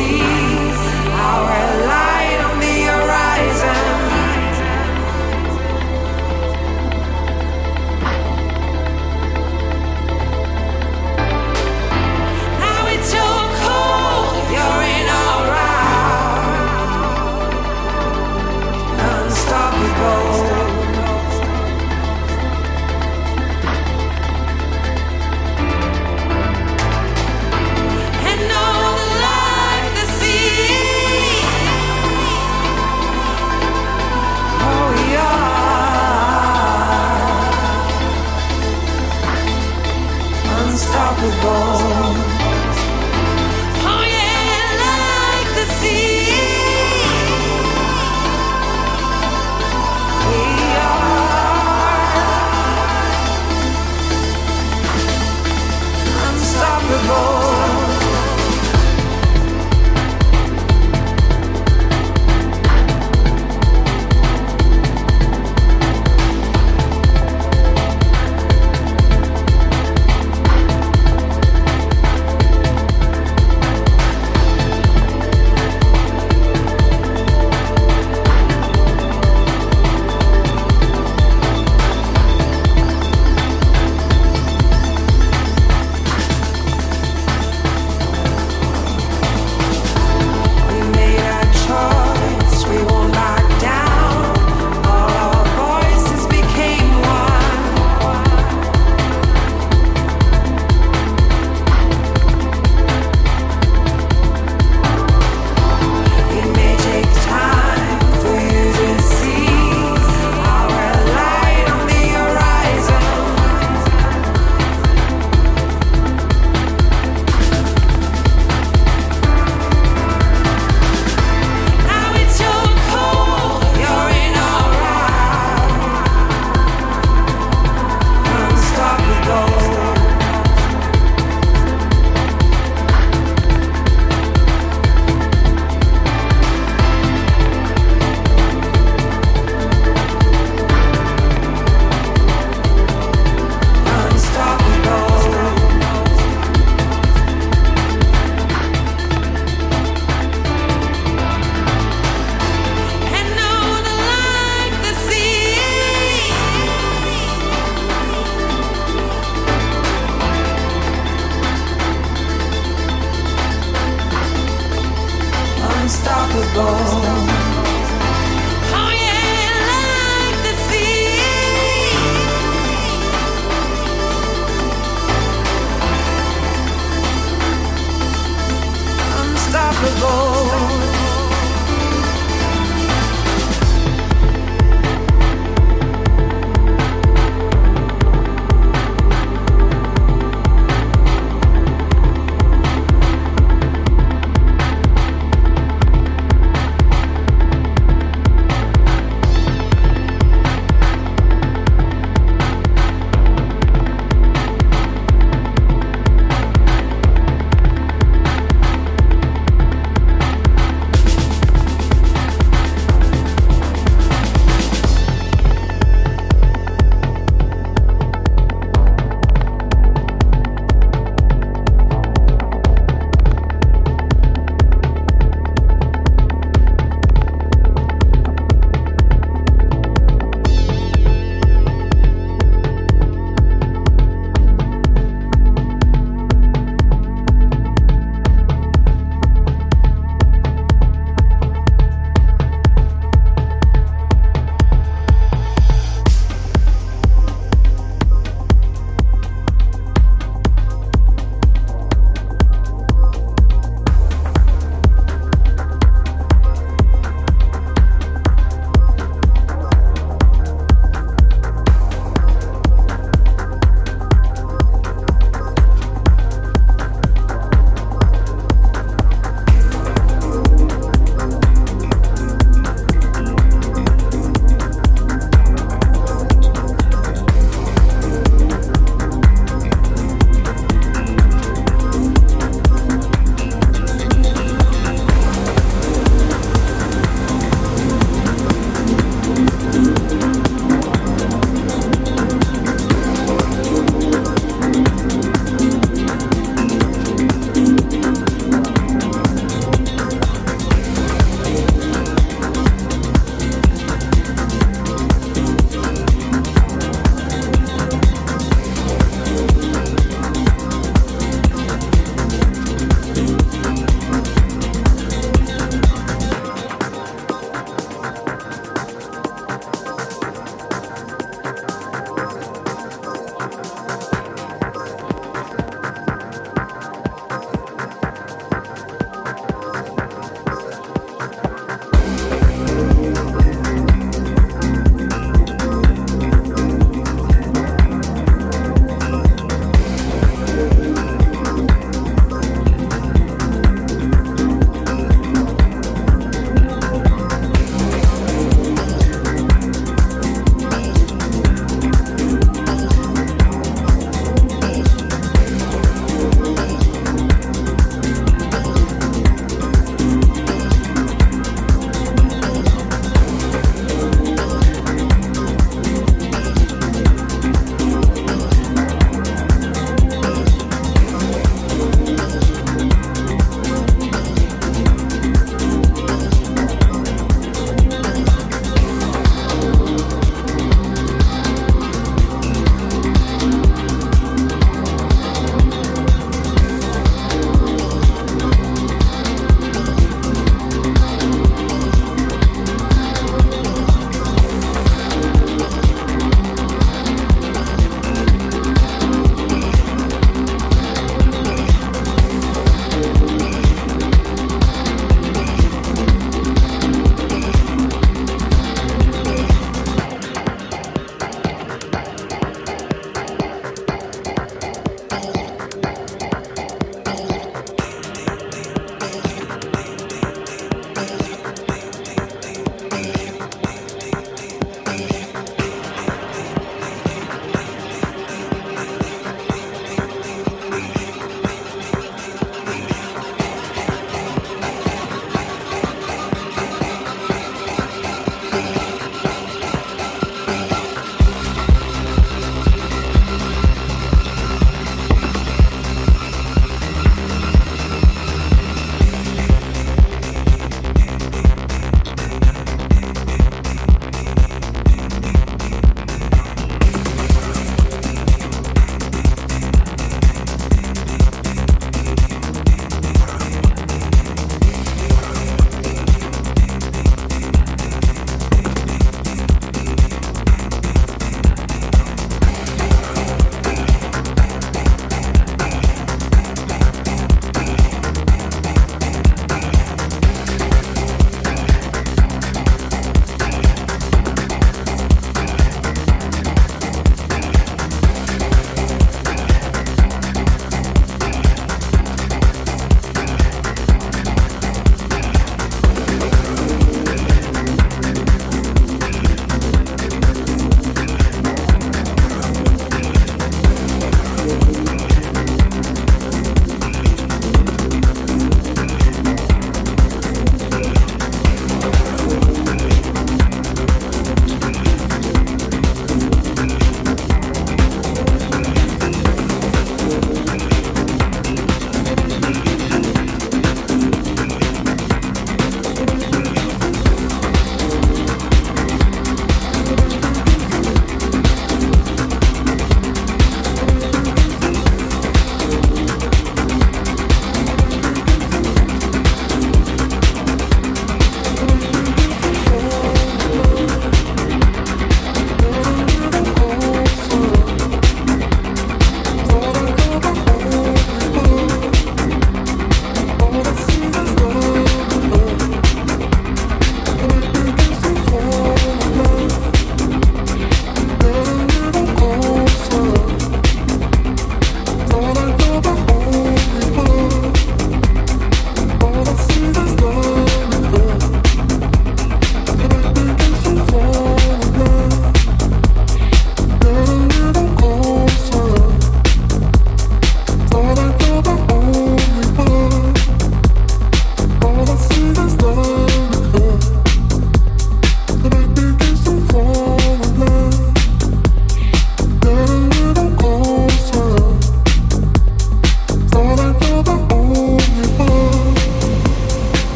see.